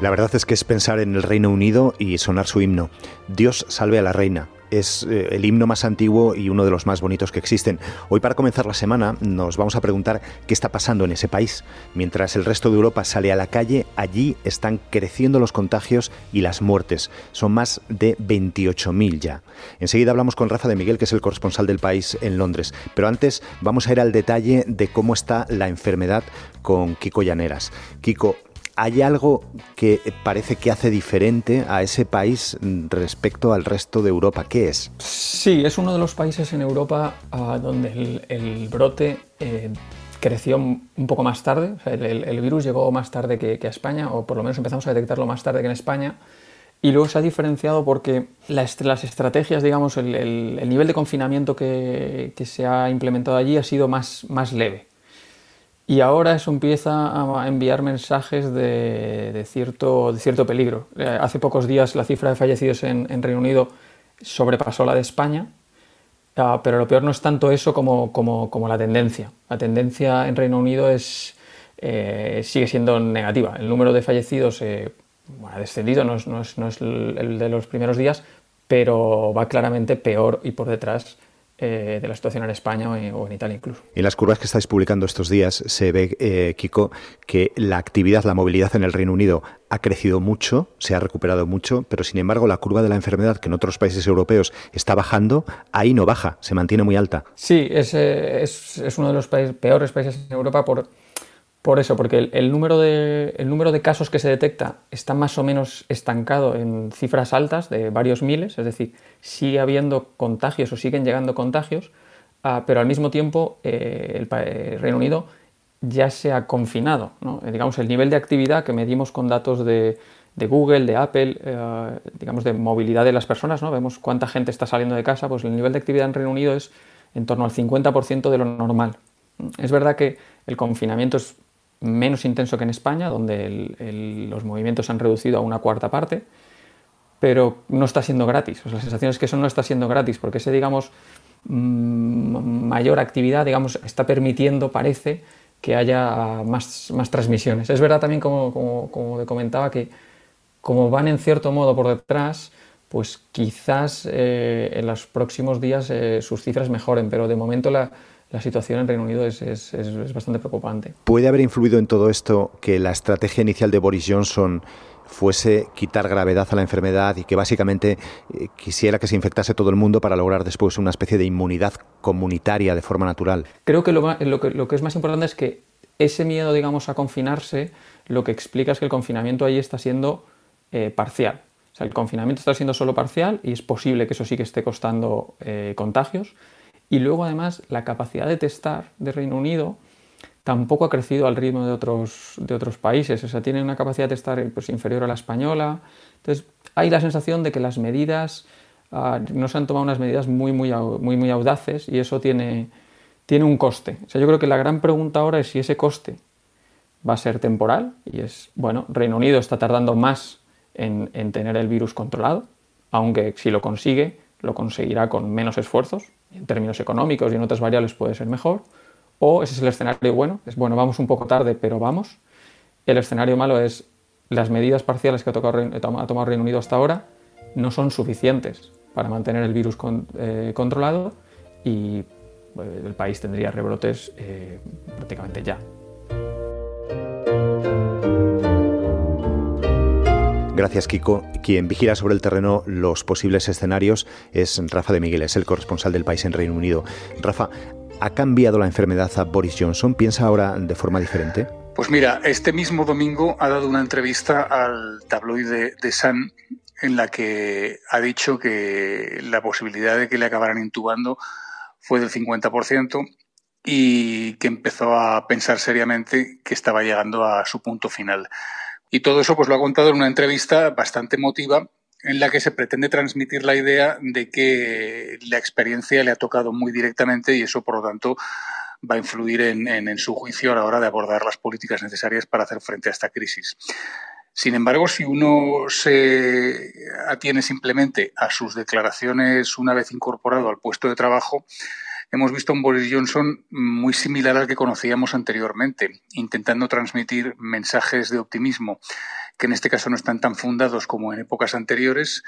La verdad es que es pensar en el Reino Unido y sonar su himno. Dios salve a la reina. Es eh, el himno más antiguo y uno de los más bonitos que existen. Hoy para comenzar la semana nos vamos a preguntar qué está pasando en ese país. Mientras el resto de Europa sale a la calle, allí están creciendo los contagios y las muertes. Son más de 28.000 ya. Enseguida hablamos con Rafa de Miguel, que es el corresponsal del país en Londres. Pero antes vamos a ir al detalle de cómo está la enfermedad con Kiko Llaneras. Kiko, ¿Hay algo que parece que hace diferente a ese país respecto al resto de Europa? ¿Qué es? Sí, es uno de los países en Europa ah, donde el, brote eh, creció un poco más tarde. el, virus llegó más tarde que, a España, o por lo menos empezamos a detectarlo más tarde que en España. Y luego se ha diferenciado porque las, estrategias, digamos, el, nivel de confinamiento que, que, se ha implementado allí ha sido más, más leve. Y ahora eso empieza a enviar mensajes de, cierto, peligro. Eh, hace pocos días la cifra de fallecidos en, Reino Unido sobrepasó la de España, ah, pero lo peor no es tanto eso como, la tendencia. La tendencia en Reino Unido es, eh, sigue siendo negativa. El número de fallecidos eh, ha descendido, no es, no es el de los primeros días, pero va claramente peor y por detrás eh, de la situación en España o en, Italia incluso. En las curvas que estáis publicando estos días se ve, eh, Kiko, que la actividad, la movilidad en el Reino Unido ha crecido mucho, se ha recuperado mucho, pero sin embargo la curva de la enfermedad que en otros países europeos está bajando, ahí no baja, se mantiene muy alta. Sí, es, eh, es uno de los países, peores países en Europa por por eso, porque el, número de, el, número de, casos que se detecta está más o menos estancado en cifras altas de varios miles, es decir, sigue habiendo contagios o siguen llegando contagios, ah, pero al mismo tiempo eh, el, Reino Unido ya se ha confinado. Eh, digamos, el nivel de actividad que medimos con datos de, Google, de Apple, eh, digamos, de movilidad de las personas, ¿no? vemos cuánta gente está saliendo de casa, pues el nivel de actividad en Reino Unido es en torno al 50% de lo normal. Es verdad que el confinamiento es menos intenso que en España, donde los movimientos se han reducido a una cuarta parte, pero no está siendo gratis. la sensación es que eso no está siendo gratis, porque ese, digamos, mm, mayor actividad, digamos, está permitiendo, parece, que haya más, más transmisiones. Es verdad también, como, como, como, te comentaba, que como van en cierto modo por detrás, pues quizás eh, en los próximos días eh, sus cifras mejoren, pero de momento la, la situación en Reino Unido es, bastante preocupante. ¿Puede haber influido en todo esto que la estrategia inicial de Boris Johnson fuese quitar gravedad a la enfermedad y que básicamente eh, quisiera que se infectase todo el mundo para lograr después una especie de inmunidad comunitaria de forma natural? Creo que lo, que, es más importante es que ese miedo, digamos, a confinarse, lo que explica es que el confinamiento ahí está siendo eh, parcial. O sea, el confinamiento está siendo solo parcial y es posible que eso sí que esté costando eh, contagios, y luego además la capacidad de testar de Reino Unido tampoco ha crecido al ritmo de otros, de otros países. O sea, tiene una capacidad de testar pues, inferior a la española. Entonces, hay la sensación de que las medidas, ah, no se han tomado unas medidas muy, muy, muy, muy audaces y eso tiene, tiene un coste. O sea, yo creo que la gran pregunta ahora es si ese coste va a ser temporal y es, bueno, Reino Unido está tardando más en, en tener el virus controlado, aunque si lo consigue, lo conseguirá con menos esfuerzos, en términos económicos y en otras variables puede ser mejor, o ese es el escenario bueno, es bueno, vamos un poco tarde, pero vamos. El escenario malo es las medidas parciales que ha, tomado Reino Unido hasta ahora no son suficientes para mantener el virus eh, controlado y eh, el país tendría rebrotes eh, prácticamente ya. Gracias, Kiko. Quien vigila sobre el terreno los posibles escenarios es Rafa de Miguel, es el corresponsal del país en Reino Unido. Rafa, ¿ha cambiado la enfermedad a Boris Johnson? ¿Piensa ahora de forma diferente? Pues mira, este mismo domingo ha dado una entrevista al tabloide de Sun en la que ha dicho que la posibilidad de que le acabaran intubando fue del 50% y que empezó a pensar seriamente que estaba llegando a su punto final. Y todo eso pues lo ha contado en una entrevista bastante emotiva en la que se pretende transmitir la idea de que la experiencia le ha tocado muy directamente y eso, por lo tanto, va a influir en, en, su juicio a la hora de abordar las políticas necesarias para hacer frente a esta crisis. Sin embargo, si uno se atiene simplemente a sus declaraciones una vez incorporado al puesto de trabajo, hemos visto un Boris Johnson muy similar al que conocíamos anteriormente, intentando transmitir mensajes de optimismo que en este caso no están tan fundados como en épocas anteriores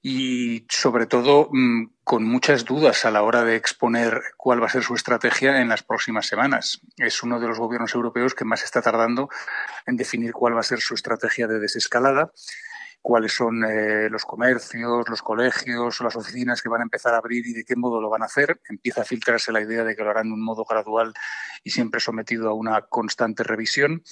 y sobre todo mm, con muchas dudas a la hora de exponer cuál va a ser su estrategia en las próximas semanas. Es uno de los gobiernos europeos que más está tardando en definir cuál va a ser su estrategia de desescalada cuáles son eh, los comercios, los colegios, las oficinas que van a empezar a abrir y de qué modo lo van a hacer. Empieza a filtrarse la idea de que lo harán de un modo gradual y siempre sometido a una constante revisión,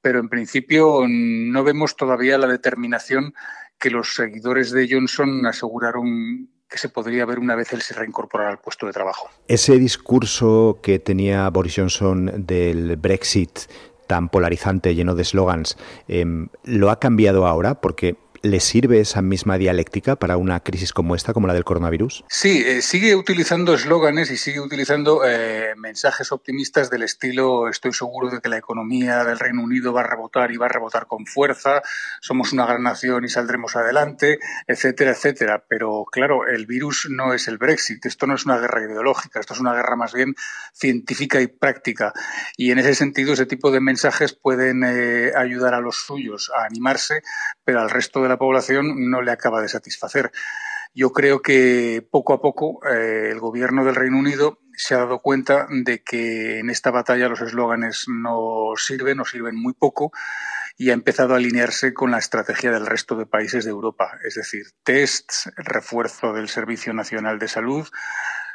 pero en principio no vemos todavía la determinación que los seguidores de Johnson aseguraron que se podría ver una vez él se reincorporara al puesto de trabajo. Ese discurso que tenía Boris Johnson del Brexit tan polarizante, lleno de eslogans, em, ¿lo ha cambiado ahora? Porque ¿Le sirve esa misma dialéctica para una crisis como esta, como la del coronavirus? Sí, eh, sigue utilizando eslóganes y sigue utilizando eh, mensajes optimistas del estilo estoy seguro de que la economía del Reino Unido va a rebotar y va a rebotar con fuerza, somos una gran nación y saldremos adelante, etcétera, etcétera. Pero claro, el virus no es el Brexit, esto no es una guerra ideológica, esto es una guerra más bien científica y práctica. Y en ese sentido, ese tipo de mensajes pueden eh, ayudar a los suyos a animarse, pero al resto de la población no le acaba de satisfacer. Yo creo que poco a poco eh, el gobierno del Reino Unido se ha dado cuenta de que en esta batalla los eslóganes no sirven o sirven muy poco y ha empezado a alinearse con la estrategia del resto de países de Europa, es decir, tests, refuerzo del Servicio Nacional de Salud,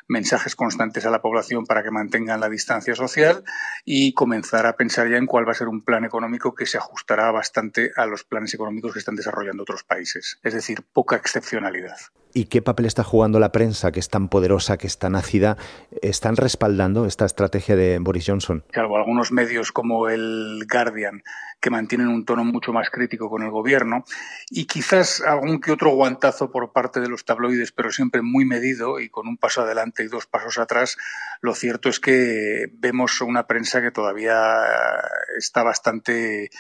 mensajes constantes a la población para que mantengan la distancia social y comenzar a pensar ya en cuál va a ser un plan económico que se ajustará bastante a los planes económicos que están desarrollando otros países. Es decir, poca excepcionalidad. ¿Y qué papel está jugando la prensa, que es tan poderosa, que es tan ácida? ¿Están respaldando esta estrategia de Boris Johnson? Claro, algunos medios como el Guardian, que mantienen un tono mucho más crítico con el gobierno, y quizás algún que otro guantazo por parte de los tabloides, pero siempre muy medido y con un paso adelante y dos pasos atrás, lo cierto es que vemos una prensa que todavía está bastante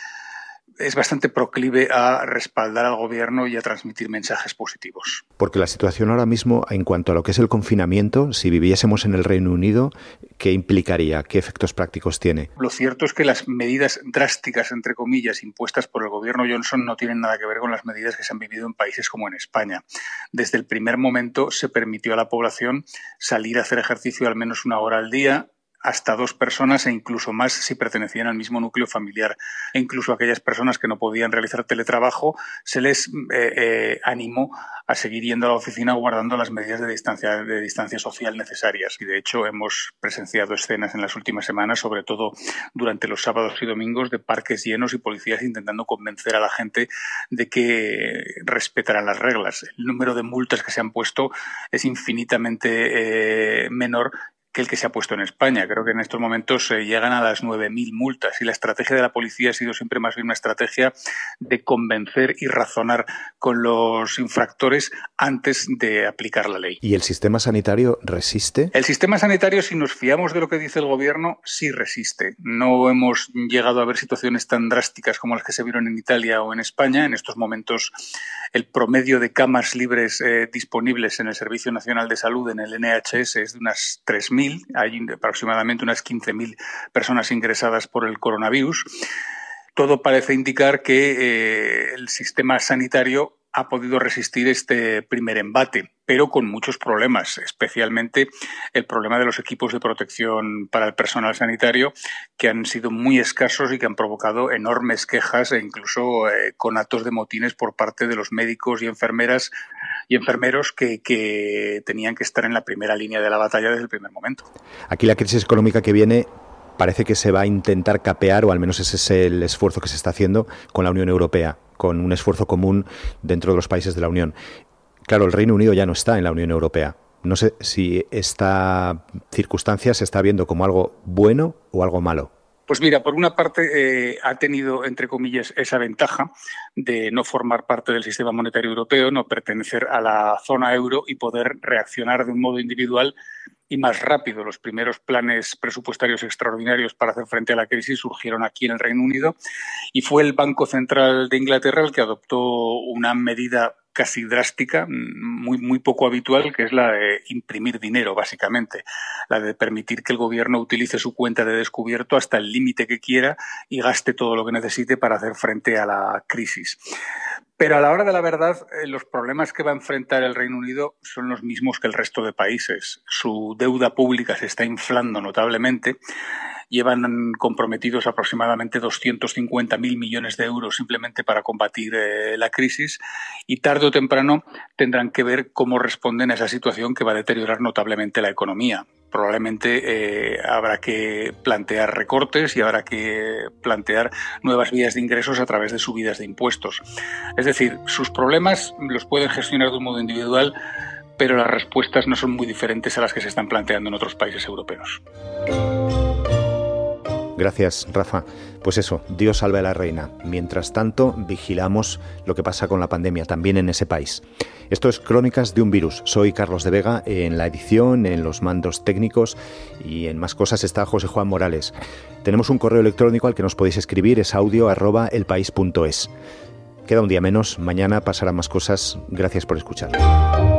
es bastante proclive a respaldar al gobierno y a transmitir mensajes positivos. Porque la situación ahora mismo, en cuanto a lo que es el confinamiento, si viviésemos en el Reino Unido, ¿qué implicaría? ¿Qué efectos prácticos tiene? Lo cierto es que las medidas drásticas, entre comillas, impuestas por el gobierno Johnson no tienen nada que ver con las medidas que se han vivido en países como en España. Desde el primer momento se permitió a la población salir a hacer ejercicio al menos una hora al día, hasta dos personas e incluso más si pertenecían al mismo núcleo familiar. E incluso aquellas personas que no podían realizar teletrabajo se les eh, eh, animó a seguir yendo a la oficina guardando las medidas de distancia, de distancia social necesarias. Y de hecho hemos presenciado escenas en las últimas semanas, sobre todo durante los sábados y domingos, de parques llenos y policías intentando convencer a la gente de que respetaran las reglas. El número de multas que se han puesto es infinitamente eh, menor el que se ha puesto en España. Creo que en estos momentos se llegan a las 9.000 multas y la estrategia de la policía ha sido siempre más bien una estrategia de convencer y razonar con los infractores antes de aplicar la ley. ¿Y el sistema sanitario resiste? El sistema sanitario, si nos fiamos de lo que dice el gobierno, sí resiste. No hemos llegado a ver situaciones tan drásticas como las que se vieron en Italia o en España. En estos momentos el promedio de camas libres eh, disponibles en el Servicio Nacional de Salud, en el NHS, es de unas 3.000 hay aproximadamente unas 15.000 personas ingresadas por el coronavirus. Todo parece indicar que eh, el sistema sanitario ha podido resistir este primer embate, pero con muchos problemas, especialmente el problema de los equipos de protección para el personal sanitario, que han sido muy escasos y que han provocado enormes quejas e incluso eh, con actos de motines por parte de los médicos y enfermeras y enfermeros que, que tenían que estar en la primera línea de la batalla desde el primer momento. Aquí la crisis económica que viene parece que se va a intentar capear, o al menos ese es el esfuerzo que se está haciendo con la Unión Europea, con un esfuerzo común dentro de los países de la Unión. Claro, el Reino Unido ya no está en la Unión Europea. No sé si esta circunstancia se está viendo como algo bueno o algo malo. Pues mira, por una parte eh, ha tenido, entre comillas, esa ventaja de no formar parte del sistema monetario europeo, no pertenecer a la zona euro y poder reaccionar de un modo individual y más rápido. Los primeros planes presupuestarios extraordinarios para hacer frente a la crisis surgieron aquí en el Reino Unido y fue el Banco Central de Inglaterra el que adoptó una medida casi drástica, muy, muy poco habitual, que es la de imprimir dinero, básicamente, la de permitir que el gobierno utilice su cuenta de descubierto hasta el límite que quiera y gaste todo lo que necesite para hacer frente a la crisis. Pero a la hora de la verdad, eh, los problemas que va a enfrentar el Reino Unido son los mismos que el resto de países. Su deuda pública se está inflando notablemente llevan comprometidos aproximadamente 250.000 millones de euros simplemente para combatir eh, la crisis y tarde o temprano tendrán que ver cómo responden a esa situación que va a deteriorar notablemente la economía. Probablemente eh, habrá que plantear recortes y habrá que plantear nuevas vías de ingresos a través de subidas de impuestos. Es decir, sus problemas los pueden gestionar de un modo individual, pero las respuestas no son muy diferentes a las que se están planteando en otros países europeos. Gracias, Rafa. Pues eso, Dios salve a la reina. Mientras tanto, vigilamos lo que pasa con la pandemia también en ese país. Esto es Crónicas de un virus. Soy Carlos de Vega. En la edición, en los mandos técnicos y en más cosas está José Juan Morales. Tenemos un correo electrónico al que nos podéis escribir, es audio. Queda un día menos, mañana pasarán más cosas. Gracias por escuchar.